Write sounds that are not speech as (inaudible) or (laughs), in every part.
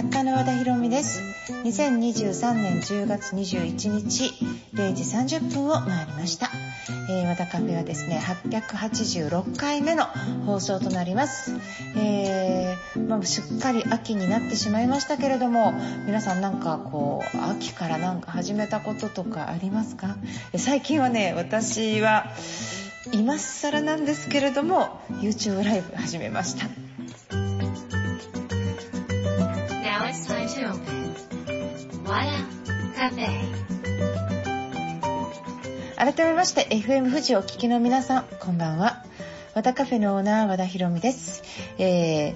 作家の和田博美です。2023年10月21日0時30分を回りました、えー、和田カフェはですね886回目の放送となります、えー、まあ、すっかり秋になってしまいましたけれども皆さんなんかこう秋からなんか始めたこととかありますか？最近はね私は今更なんですけれども YouTube ライブ始めました。改めまして FM 富士を聞きの皆さんこんばんは。和田カフェのオーナー和田博美です、えー、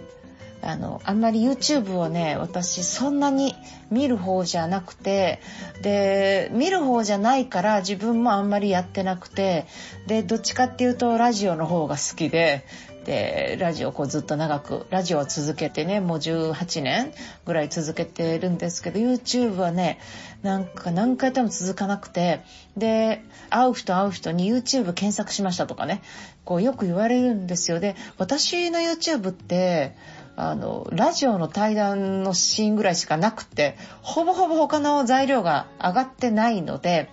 あのあんまり YouTube をね私そんなに見る方じゃなくてで見る方じゃないから自分もあんまりやってなくてでどっちかっていうとラジオの方が好きででラジオこうずっと長くラジオを続けてねもう18年ぐらい続けてるんですけど YouTube はねなんか何回でも続かなくてで会う人会う人に YouTube 検索しましたとかねこうよく言われるんですよ。で私の YouTube ってあのラジオの対談のシーンぐらいしかなくてほぼほぼ他の材料が上がってないので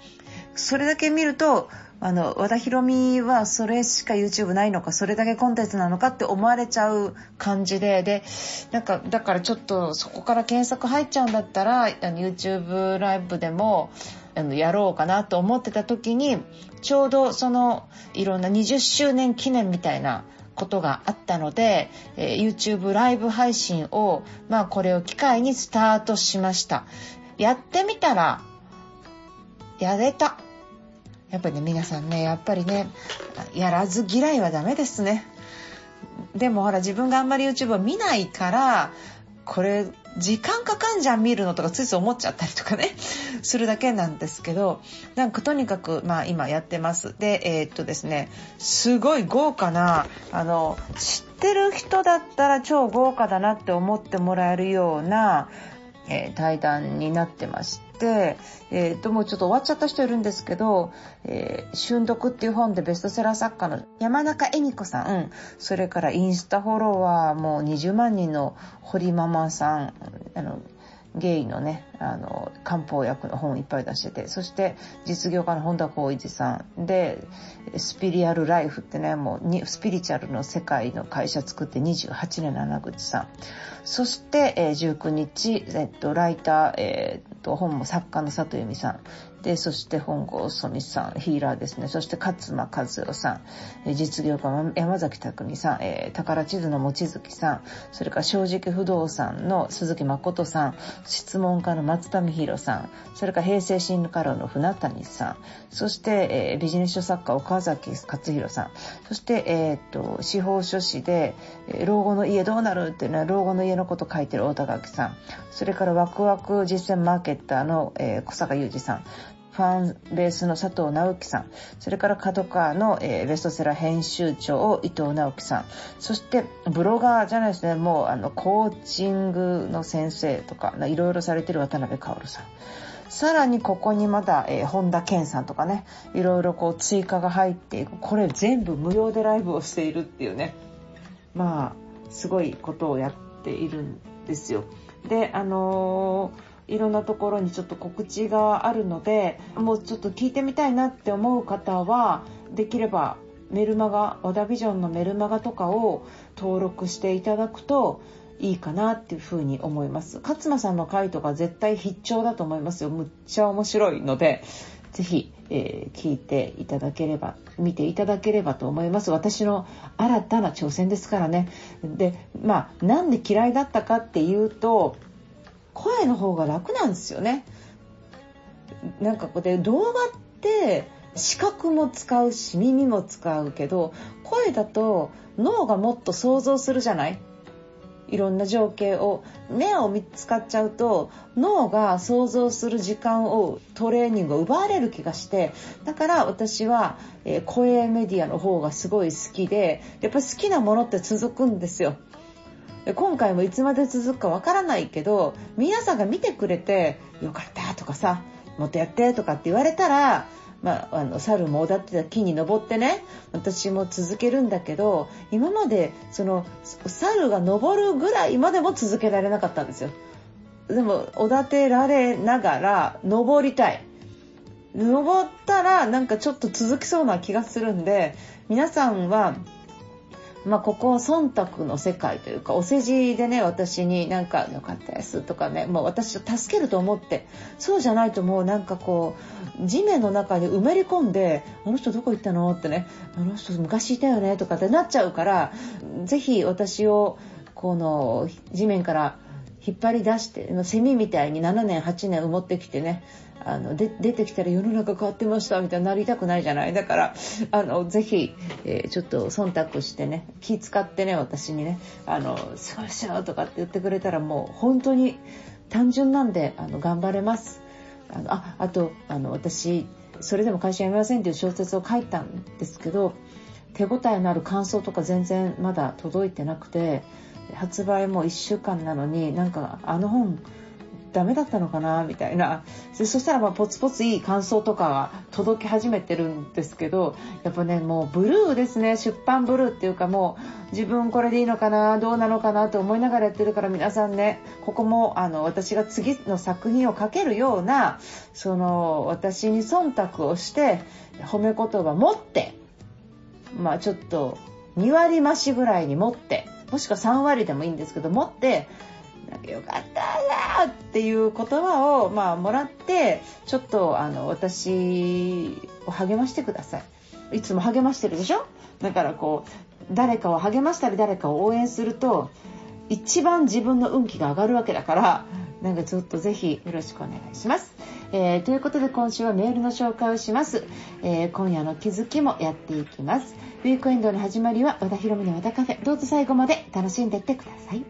それだけ見るとあの、和田博美はそれしか YouTube ないのか、それだけコンテンツなのかって思われちゃう感じで、で、なんか、だからちょっとそこから検索入っちゃうんだったら、YouTube ライブでも、あの、やろうかなと思ってた時に、ちょうどその、いろんな20周年記念みたいなことがあったので、えー、YouTube ライブ配信を、まあこれを機会にスタートしました。やってみたら、やれた。やっぱりね皆さんねやっぱりねやらず嫌いはダメですね。でもほら自分があんまり YouTube を見ないからこれ時間かかんじゃん見るのとかついつい思っちゃったりとかねするだけなんですけどなんかとにかくまあ今やってます。でえー、っとですねすごい豪華なあの知ってる人だったら超豪華だなって思ってもらえるような、えー、対談になってまして、えー、ともうちょっと終わっちゃった人いるんですけど「えー、春読」っていう本でベストセラー作家の山中恵美子さんそれからインスタフォロワーも20万人の堀ママさんあのゲイのね、あの、漢方薬の本をいっぱい出してて、そして実業家の本田光一さんで、スピリアルライフってね、もうスピリチュアルの世界の会社作って28年の穴口さん。そして、えー、19日、えっと、ライター、えー、っと、本も作家の里由美さん。で、そして本郷そみさん、ヒーラーですね。そして勝間和代さん、実業家山崎匠さん、えー、宝地図の望月さん、それから正直不動産の鈴木誠さん、質問家の松田美弘さん、それから平成新家老の船谷さん、そして、えー、ビジネス書作家岡崎勝弘さん、そして、えー、っと、司法書士で、老後の家どうなるっていうのは老後の家のこと書いてる大田垣さん、それからワクワク実践マーケッターの、えー、小坂雄二さん、ファンベースの佐藤直樹さん、それから角川の、えー、ベストセラー編集長伊藤直樹さん、そしてブロガーじゃないですね、もうあのコーチングの先生とか、いろいろされてる渡辺薫さん。さらにここにまだ、えー、本田健さんとかね、いろいろこう追加が入っていく。これ全部無料でライブをしているっていうね。まあ、すごいことをやっているんですよ。で、あのーいろんなところにちょっと告知があるのでもうちょっと聞いてみたいなって思う方はできればメルマガ和田ビジョンのメルマガとかを登録していただくといいかなっていうふうに思います。勝間さんの回とか絶対必聴だと思いますよ。むっちゃ面白いのでぜひ、えー、聞いていただければ見ていただければと思います。私の新たな挑戦ですからね。でまあなんで嫌いだったかっていうと声の方が楽なんですよね。なんかこうで動画って視覚も使うし耳も使うけど声だと脳がもっと想像するじゃない？いろんな情景を目を見つかっちゃうと脳が想像する時間をトレーニングを奪われる気がしてだから私は、え声メディアの方がすごい好きでやっぱり好きなものって続くんですよ。今回もいつまで続くかわからないけど皆さんが見てくれて「よかった」とかさ「もっとやって」とかって言われたらまあ、あの猿もおだってた木に登ってね私も続けるんだけど今までその猿が登るぐらいまでも続けられなかったんですよ。でもおだてられながら登りたい登ったらなんかちょっと続きそうな気がするんで皆さんはまあ、ここは忖度の世界というかお世辞でね私になんか「よかったです」とかねもう私を助けると思ってそうじゃないともうなんかこう地面の中に埋めり込んで「あの人どこ行ったの?」ってね「あの人昔いたよね」とかってなっちゃうから是非私をこの地面から引っ張り出してセミみたいに7年8年埋もってきてねあので出てきたら世の中変わってましたみたいになりたくないじゃないだからあのぜひ、えー、ちょっと忖度してね気使ってね私にね「あのすごいっしょ」とかって言ってくれたらもう本当に単純なんであの頑張れます。あのああとあの私それでも会社辞めませんっていう小説を書いたんですけど手応えのある感想とか全然まだ届いてなくて発売も1週間なのになんかあの本ダメだったのかなみたいな。そしたらまあポツポツいい感想とかが届き始めてるんですけどやっぱねもうブルーですね。出版ブルーっていうかもう自分これでいいのかなどうなのかなと思いながらやってるから皆さんねここもあの私が次の作品を書けるようなその私に忖度をして褒め言葉持ってまあちょっと2割増しぐらいに持ってもしくは3割でもいいんですけど持ってよかったなっていう言葉を、まあ、もらってちょっとあの私を励ましてくださいいつも励ましてるでしょ？だからこう誰かを励ましたり誰かを応援すると一番自分の運気が上がるわけだからなんかちょっとぜひよろしくお願いします。えー、ということで今週はメールの紹介をします、えー、今夜の気づきもやっていきます。ウィークエンドの始まりは和田博美の和田カフェ。どうぞ最後まで楽しんでいってください。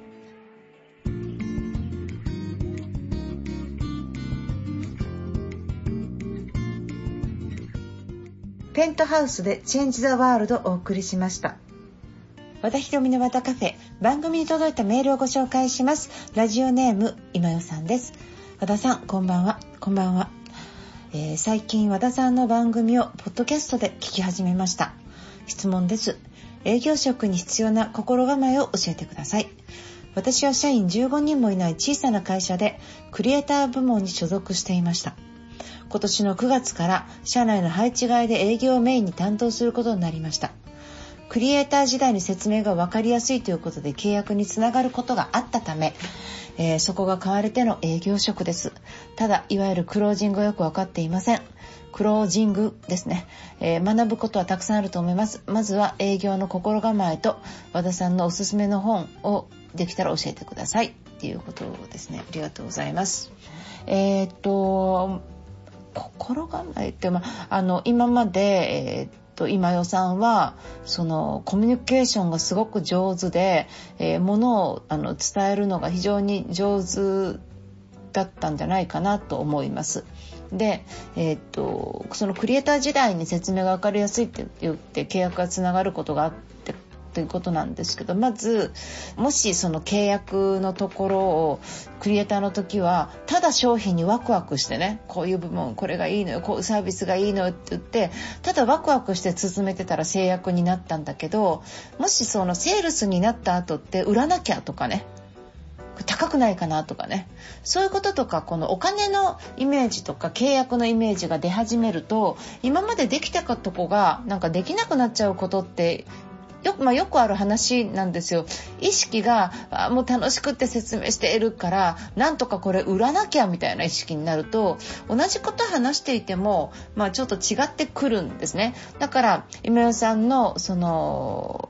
ペントハウスでチェンジザワールドをお送りしました。和田ひろみの和田カフェ、番組に届いたメールをご紹介します。ラジオネーム、今代さんです。和田さん、こんばんは。こんばんは。えー、最近和田さんの番組をポッドキャストで聞き始めました。質問です。営業職に必要な心構えを教えてください。私は社員15人もいない小さな会社でクリエイター部門に所属していました。今年の9月から社内の配置外で営業をメインに担当することになりました。クリエイター時代に説明が分かりやすいということで契約につながることがあったため、えー、そこが買われての営業職です。ただ、いわゆるクロージングはよく分かっていません。クロージングですね、えー、学ぶことはたくさんあると思います。まずは営業の心構えと和田さんのおすすめの本をできたら教えてくださいっていうことですね。ありがとうございます。えー、っと、心構えって、まあ、の今まで、えー今代さんはそのコミュニケーションがすごく上手で、えー、ものをあの伝えるのが非常に上手だったんじゃないかなと思います。で、えー、っとそのクリエイター時代に説明が分かりやすいって言って契約がつながることがあってということなんですけどまずもしその契約のところをクリエイターの時はただ商品にワクワクしてねこういう部門これがいいのよこういうサービスがいいのよって言ってただワクワクして進めてたら制約になったんだけどもしそのセールスになった後って売らなきゃとかね高くないかなとかねそういうこととかこのお金のイメージとか契約のイメージが出始めると今までできたかとこがなんかできなくなっちゃうことってよく,、まあ、よくある話なんですよ。意識があもう楽しくって説明しているからなんとかこれ売らなきゃみたいな意識になると同じこと話していても、まあ、ちょっと違ってくるんですね。だから今代さんのその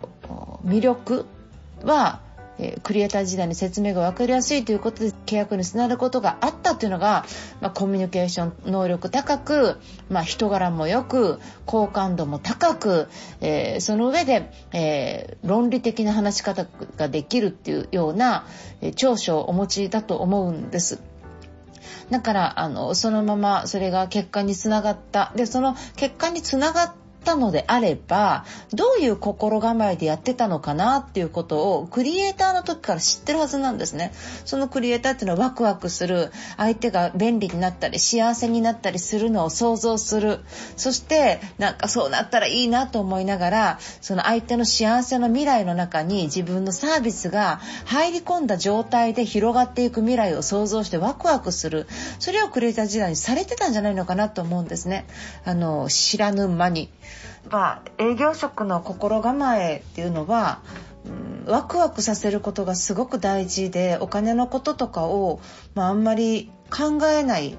魅力はえクリエイター時代に説明が分かりやすいということで契約につながることがあったというのが、まあ、コミュニケーション能力高く、まあ、人柄も良く好感度も高く、えー、その上で、えー、論理的な話し方ができるっていうような、え、長所をお持ちだと思うんです。だからあのそのままそれが結果につながったでその結果につながっったのであればどういう心構えでやってたのかなっていうことをクリエイターの時から知ってるはずなんですね。そのクリエイターっていうのはワクワクする。相手が便利になったり幸せになったりするのを想像する。そしてなんかそうなったらいいなと思いながらその相手の幸せの未来の中に自分のサービスが入り込んだ状態で広がっていく未来を想像してワクワクする。それをクリエイター時代にされてたんじゃないのかなと思うんですね。あの知らぬ間に。まあ、営業職の心構えっていうのは、うん、ワクワクさせることがすごく大事でお金のこととかを、まあ、あんまり考えない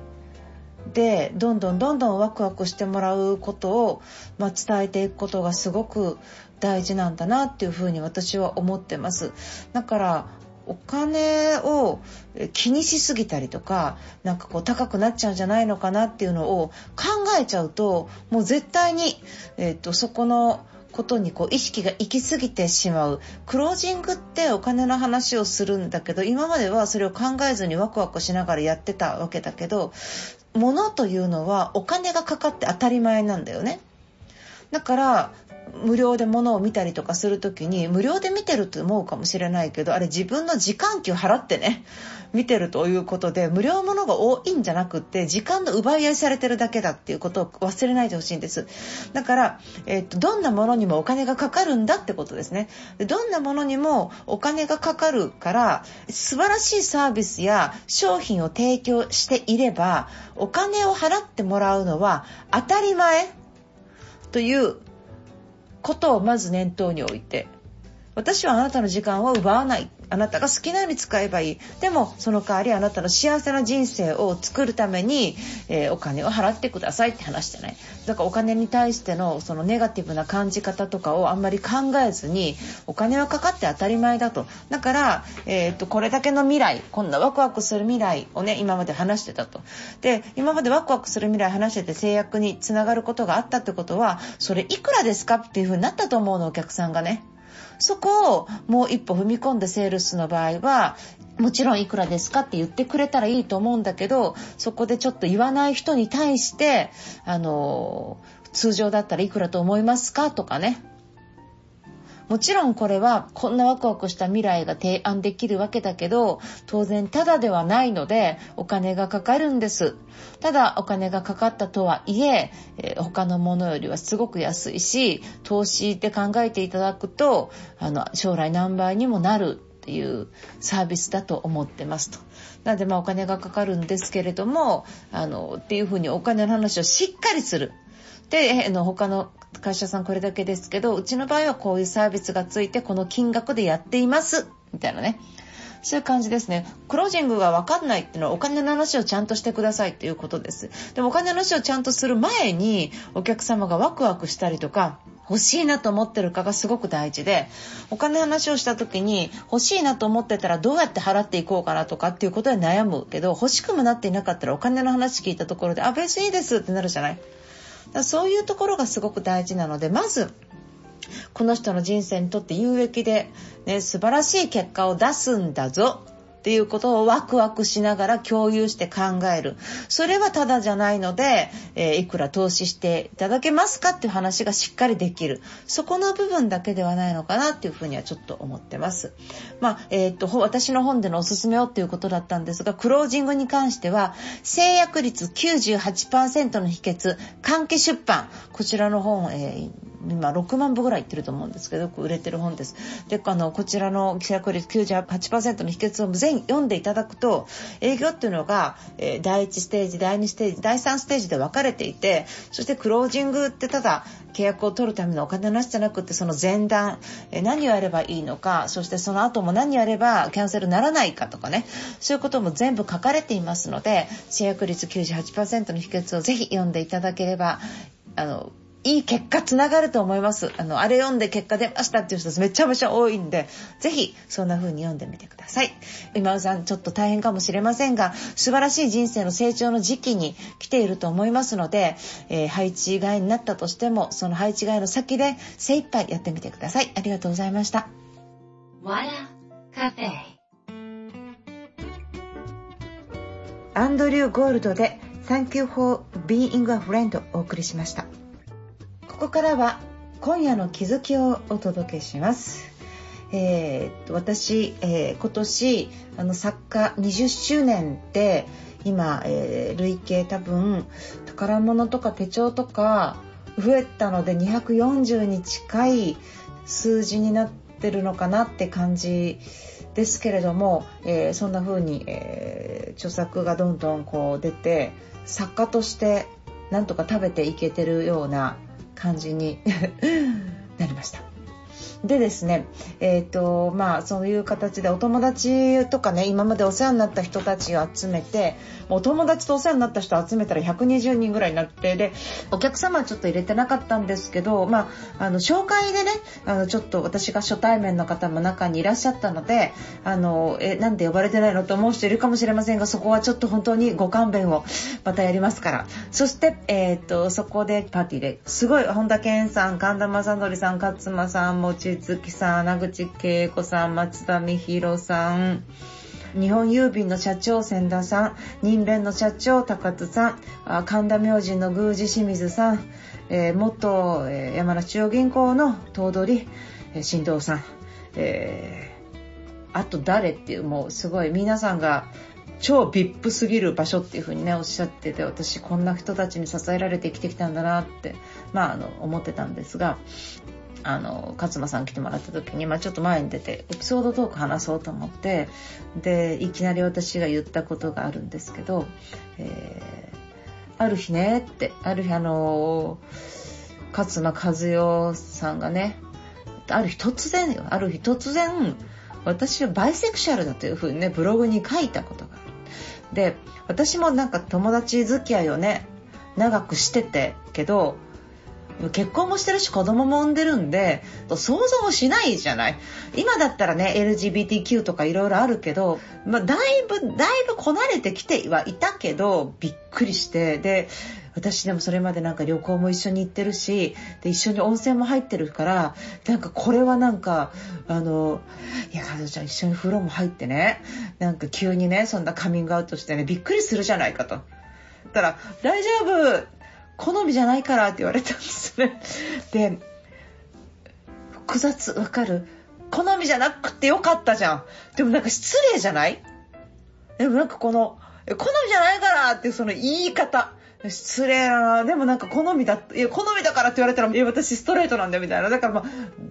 でどんどんどんどんワクワクしてもらうことを、まあ、伝えていくことがすごく大事なんだなっていうふうに私は思ってます。だからお金を気にしすぎたりとかなんかこう高くなっちゃうんじゃないのかなっていうのを考えちゃうともう絶対に、えーと、そこのことにこう意識が行き過ぎてしまうクロージングってお金の話をするんだけど今まではそれを考えずにワクワクしながらやってたわけだけど物というのはお金がかかって当たり前なんだよね。だから無料で物を見たりとかする時に無料で見てると思うかもしれないけどあれ自分の時間給払ってね見てるということで無料物が多いんじゃなくて時間の奪い合いされてるだけだっていうことを忘れないでほしいんです。だから、えっとどんなものにもお金がかかるんだってことですね。どんなものにもお金がかかるから素晴らしいサービスや商品を提供していればお金を払ってもらうのは当たり前ということをまず念頭に置いて私はあなたの時間を奪わない。あなたが好きなように使えばいい。でもその代わりあなたの幸せな人生を作るために、えー、お金を払ってくださいって話じゃない。だからお金に対してのそのネガティブな感じ方とかをあんまり考えずにお金はかかって当たり前だと。だから、えー、っとこれだけの未来こんなワクワクする未来をね今まで話してたと。で今までワクワクする未来話してて制約につながることがあったってことはそれいくらですかっていう風になったと思うのお客さんがね。そこをもう一歩踏み込んでセールスの場合は、もちろんいくらですかって言ってくれたらいいと思うんだけど、そこでちょっと言わない人に対して、あの、通常だったらいくらと思いますかとかね。もちろんこれはこんなワクワクした未来が提案できるわけだけど、当然ただではないのでお金がかかるんです。ただお金がかかったとはいえ、え、他のものよりはすごく安いし、投資って考えていただくと、あの、将来何倍にもなるっていうサービスだと思ってますと。なのでまあお金がかかるんですけれども、あの、っていうふうにお金の話をしっかりする。で、あの、他の会社さんこれだけですけど、うちの場合はこういうサービスがついてこの金額でやっています。みたいなね。そういう感じですね。クロージングがわかんないっていうのはお金の話をちゃんとしてくださいっていうことです。でもお金の話をちゃんとする前にお客様がワクワクしたりとか、欲しいなと思ってるかがすごく大事で、お金の話をした時に欲しいなと思ってたらどうやって払っていこうかなとかっていうことで悩むけど、欲しくもなっていなかったらお金の話聞いたところで、あ、別にいいですってなるじゃないだそういうところがすごく大事なのでまずこの人の人生にとって有益で、ね、素晴らしい結果を出すんだぞ。っていうことをワクワクしながら共有して考える。それはただじゃないので、えー、いくら投資していただけますかっていう話がしっかりできる。そこの部分だけではないのかなっていうふうにはちょっと思ってます。まあ、えー、っと、私の本でのおすすめをっていうことだったんですが、クロージングに関しては、制約率98%の秘訣、換気出版。こちらの本、えー今6万部ぐらいいってると思うんですけど、売れてる本です。で、あの、こちらの規約率98%の秘訣を全読んでいただくと、営業っていうのが、えー、第1ステージ、第2ステージ、第3ステージで分かれていて、そしてクロージングってただ、契約を取るためのお金の話じゃなくてその前段、え何をやればいいのかそしてその後も何やればキャンセルならないかとかねそういうことも全部書かれていますので制約率98%の秘訣をぜひ読んでいただければあのいい結果つながると思います。あの、あれ読んで結果出ましたっていう人めちゃめちゃ多いんで、ぜひそんな風に読んでみてください。今尾さんちょっと大変かもしれませんが、素晴らしい人生の成長の時期に来ていると思いますので、えー、配置外になったとしても、その配置外の先で精一杯やってみてください。ありがとうございました。アンドリュー・ゴールドで Thank you for being a friend をお送りしました。こからは今夜の気づきをお届けします。えー、私、えー、今年あの作家20周年で今、えー、累計多分宝物とか手帳とか増えたので240に近い数字になってるのかなって感じですけれども、えー、そんな風に、えー、著作がどんどんこう出て作家としてなんとか食べていけてるような感じに (laughs) なりました。でですね、えっ、ー、と、まあ、そういう形でお友達とかね、今までお世話になった人たちを集めて、お友達とお世話になった人を集めたら120人ぐらいになって、で、お客様はちょっと入れてなかったんですけど、まあ、あの、紹介でね、あの、ちょっと私が初対面の方も中にいらっしゃったので、あの、え、なんで呼ばれてないのと思う人いるかもしれませんが、そこはちょっと本当にご勘弁をまたやりますから。そして、えっ、ー、と、そこでパーティーですごい、本田健さん、神田正則さん、勝間さん、もち月さん、穴口恵子さん、松田美弘さん、日本郵便の社長千田さん、人弁の社長高津さん、神田明神の宮司清水さん、えー、元、えー、山梨中央銀行の頭取、えー、新藤さん、えー、あと誰っていうもうすごい皆さんが超 VIP すぎる場所っていう風にねおっしゃってて私こんな人たちに支えられて生きてきたんだなってまああの思ってたんですが。あの勝間さん来てもらった時に、まあ、ちょっと前に出てエピソードトーク話そうと思ってでいきなり私が言ったことがあるんですけど、えー、ある日ねってある日あの勝間和代さんがねある日突然ある日突然私はバイセクシャルだというふうにねブログに書いたことがある。で私もなんか友達付き合いをね長くしててけど結婚もしてるし子供も産んでるんで想像もしないじゃない。今だったらね LGBTQ とかいろいろあるけど、まあ、だいぶだいぶこなれてきてはいたけどびっくりして。で私でもそれまでなんか旅行も一緒に行ってるしで一緒に温泉も入ってるからなんかこれはなんかあのいや彼女ちゃん一緒に風呂も入ってね。なんか急にねそんなカミングアウトしてねびっくりするじゃないかと。たら大丈夫。好みじゃないからって言われたんですね。で、複雑、わかる？好みじゃなくてよかったじゃん。でもなんか失礼じゃない？でもなんかこの、好みじゃないからってその言い方。失礼だな。でもなんか好みだ、いや、好みだからって言われたら、いや、私ストレートなんだよみたいな。だからまあ、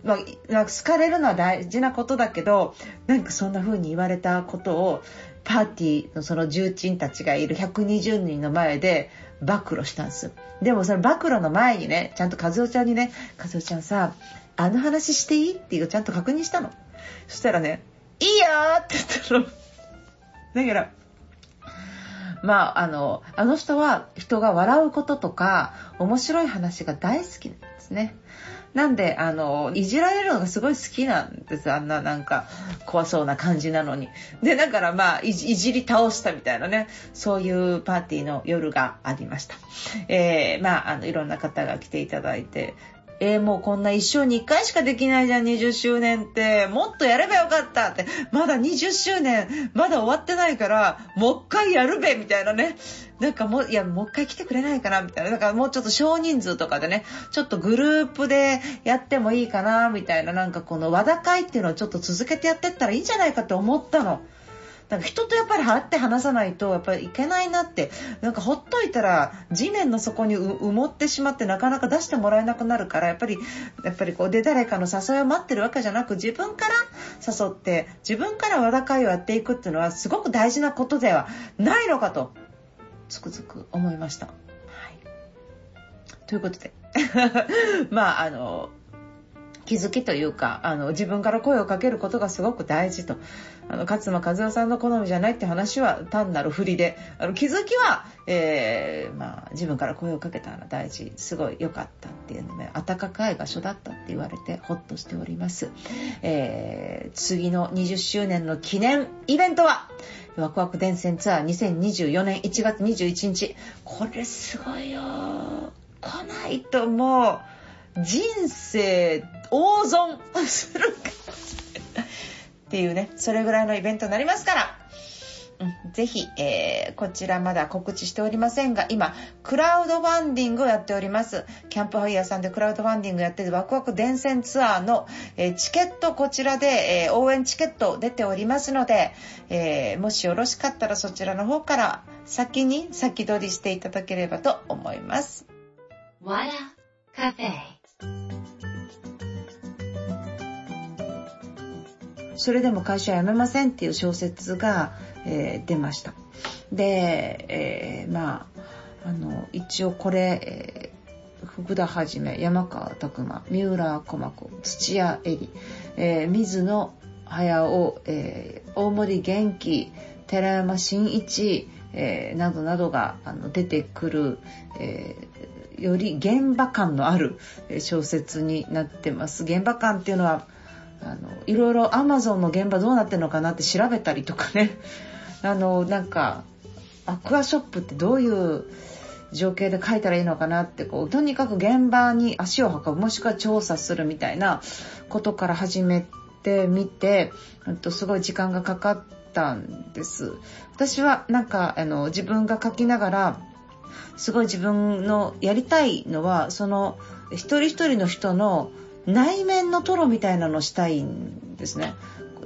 まあ、なんか好かれるのは大事なことだけど、なんかそんな風に言われたことを、パーティーのその重鎮たちがいる120人の前で暴露したんです。でもその暴露の前にね、ちゃんと和夫ちゃんにね、和夫ちゃんさ、あの話していいっていうちゃんと確認したの。そしたらね、いいよって言ったの。だから、まあ、あの、あの人は人が笑うこととか、面白い話が大好きなんですね。なんで、あの、いじられるのがすごい好きなんです。あんななんか怖そうな感じなのに。で、だからまあい、いじり倒したみたいなね、そういうパーティーの夜がありました。えー、まあ、あの、いろんな方が来ていただいて、えー、もうこんな一生に一回しかできないじゃん、20周年って。もっとやればよかったって。まだ20周年、まだ終わってないから、もう一回やるべ、みたいなね。なんかもう、いや、もう一回来てくれないかな、みたいな。だからもうちょっと少人数とかでね、ちょっとグループでやってもいいかな、みたいな。なんかこの和田会っていうのをちょっと続けてやってったらいいんじゃないかって思ったの。なんか人とやっぱり払って話さないとやっぱりいけないなってなんかほっといたら地面の底に埋もってしまってなかなか出してもらえなくなるからやっぱりやっぱりこうで誰かの誘いを待ってるわけじゃなく自分から誘って自分から和田会をやっていくっていうのはすごく大事なことではないのかとつくづく思いました。はい、ということで (laughs) まああの気づきというか、あの、自分から声をかけることがすごく大事と。あの、勝間和代さんの好みじゃないって話は単なる振りで、あの、気づきは、えー、まあ、自分から声をかけたのが大事、すごい良かったっていうので、暖かい場所だったって言われて、ほっとしております。えー、次の20周年の記念イベントは、ワクワク電線ツアー2024年1月21日。これすごいよ。来ないともう、人生大損するかっていうね、それぐらいのイベントになりますから、うん、ぜひ、えー、こちらまだ告知しておりませんが、今、クラウドファンディングをやっております。キャンプファイヤーさんでクラウドファンディングやってるワクワク伝染ツアーの、えー、チケットこちらで、えー、応援チケット出ておりますので、えもしよろしかったらそちらの方から先に先取りしていただければと思います。わらカフェそれでも会社辞めませんっていう小説が、えー、出ました。で、えー、まあ、あの、一応これ、えー、福田はじめ、山川拓馬、三浦駒子、土屋恵里、えー、水野隼夫、えー、大森元気、寺山真一、えー、などなどがあの出てくる、えー、より現場感のある小説になってます。現場感っていうのはあのいろいろアマゾンの現場どうなってるのかなって調べたりとかね。(laughs) あのなんかアクアショップってどういう情景で書いたらいいのかなってこうとにかく現場に足を運ぶもしくは調査するみたいなことから始めてみてとすごい時間がかかったんです。私はなんかあの自分が書きながらすごい自分のやりたいのはその一人一人の人の内面のトロみたいなのしたいんですね。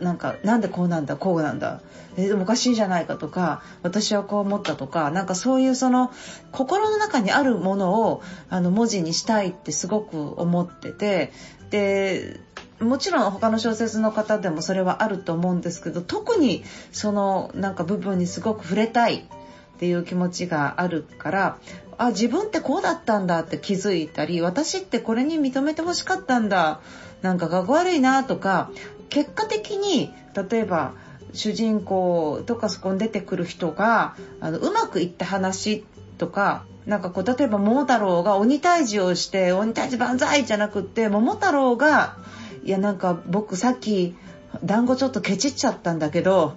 なんか、なんでこうなんだ、こうなんだ。えでもおかしいじゃないかとか、私はこう思ったとか、なんかそういうその、心の中にあるものを、あの、文字にしたいってすごく思ってて、で、もちろん他の小説の方でもそれはあると思うんですけど、特にその、なんか部分にすごく触れたいっていう気持ちがあるから、あ自分ってこうだったんだって気づいたり私ってこれに認めてほしかったんだなんかかっこ悪いなとか結果的に例えば主人公とかそこに出てくる人があのうまくいった話とかなんかこう例えば桃太郎が鬼退治をして鬼退治万歳じゃなくって桃太郎がいやなんか僕さっき団子ちょっとケチっちゃったんだけど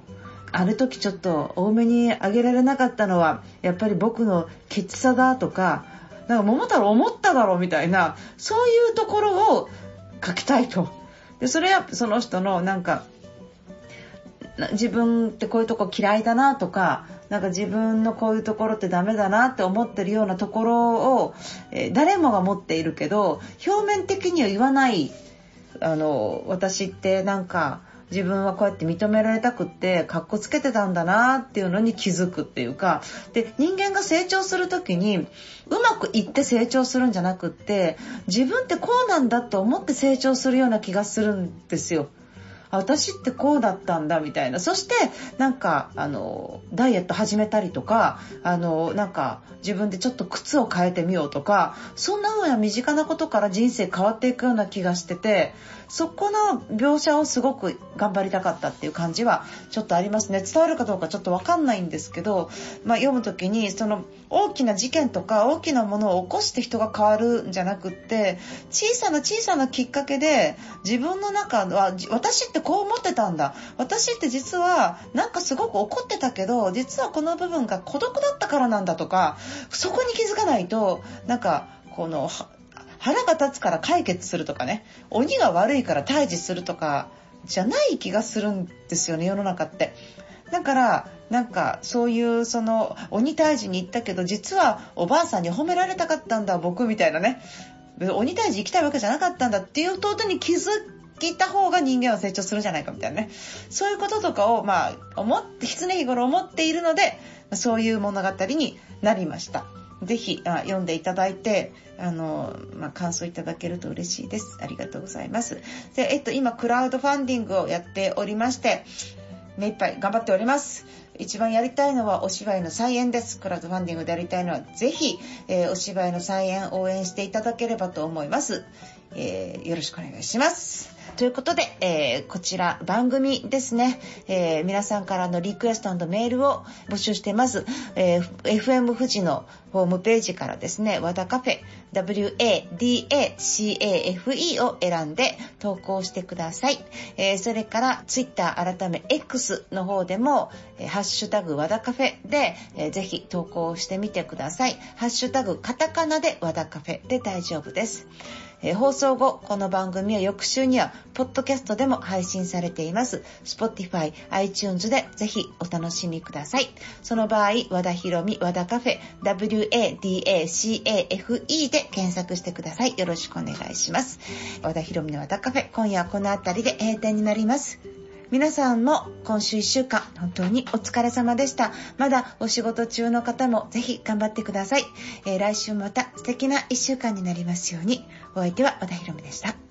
ある時ちょっと多めにあげられなかったのはやっぱり僕のケチさだとかなんか桃太郎思っただろうみたいなそういうところを書きたいと。でそれはその人のなんか自分ってこういうとこ嫌いだなとかなんか自分のこういうところってダメだなって思ってるようなところを、え、誰もが持っているけど表面的には言わないあの私ってなんか自分はこうやって認められたくってかっこつけてたんだなっていうのに気づくっていうかで人間が成長する時にうまくいって成長するんじゃなくって自分ってこうなんだと思って成長するような気がするんですよ。私ってこうだったんだみたいなそしてなんかあのダイエット始めたりとかあのなんか自分でちょっと靴を変えてみようとかそんな風な身近なことから人生変わっていくような気がしててそこの描写をすごく頑張りたかったっていう感じはちょっとありますね。伝わるかどうかちょっと分かんないんですけど、まあ、読む時にその大きな事件とか大きなものを起こして人が変わるんじゃなくって小さな小さなきっかけで自分の中は私ってこう思ってたんだ。私って実はなんかすごく怒ってたけど実はこの部分が孤独だったからなんだとかそこに気づかないとなんかこの腹が立つから解決するとかね。鬼が悪いから退治するとかじゃない気がするんですよね世の中って。だからなんかそういうその鬼退治に行ったけど実はおばあさんに褒められたかったんだ僕みたいなね。鬼退治行きたいわけじゃなかったんだっていう弟に気づいた方が人間は成長するじゃないかみたいなね。そういうこととかをまあ思って常日頃思っているのでそういう物語になりました。是非読んでいただいてあの、まあ、感想いただけると嬉しいですありがとうございますで、えっと、今クラウドファンディングをやっておりまして目いっぱい頑張っております一番やりたいのはお芝居の再演です。クラウドファンディングでやりたいのはぜひ、えー、お芝居の再演応援していただければと思います。えー、よろしくお願いします。ということで、えー、こちら番組ですね、えー、皆さんからのリクエストメールを募集してます。えー、FM 富士のホームページからですね、和田カフェ WADACAFE を選んで投稿してください。えー、それからツイッター改め X の方でも、えー、ハッシュタグ和田カフェで、えー、ぜひ投稿してみてください。ハッシュタグカタカナで和田カフェで大丈夫です。えー、放送後、この番組は翌週には、ポッドキャストでも配信されています。Spotify、iTunes でぜひお楽しみください。その場合、和田ひろみ、和田カフェ、WADACAFE で検索してください。よろしくお願いします。和田ひろみの和田カフェ、今夜はこの辺りで閉店になります。皆さんも今週1週間本当にお疲れ様でした。まだお仕事中の方もぜひ頑張ってください。えー、来週また素敵な1週間になりますように。お相手は和田ひろみでした。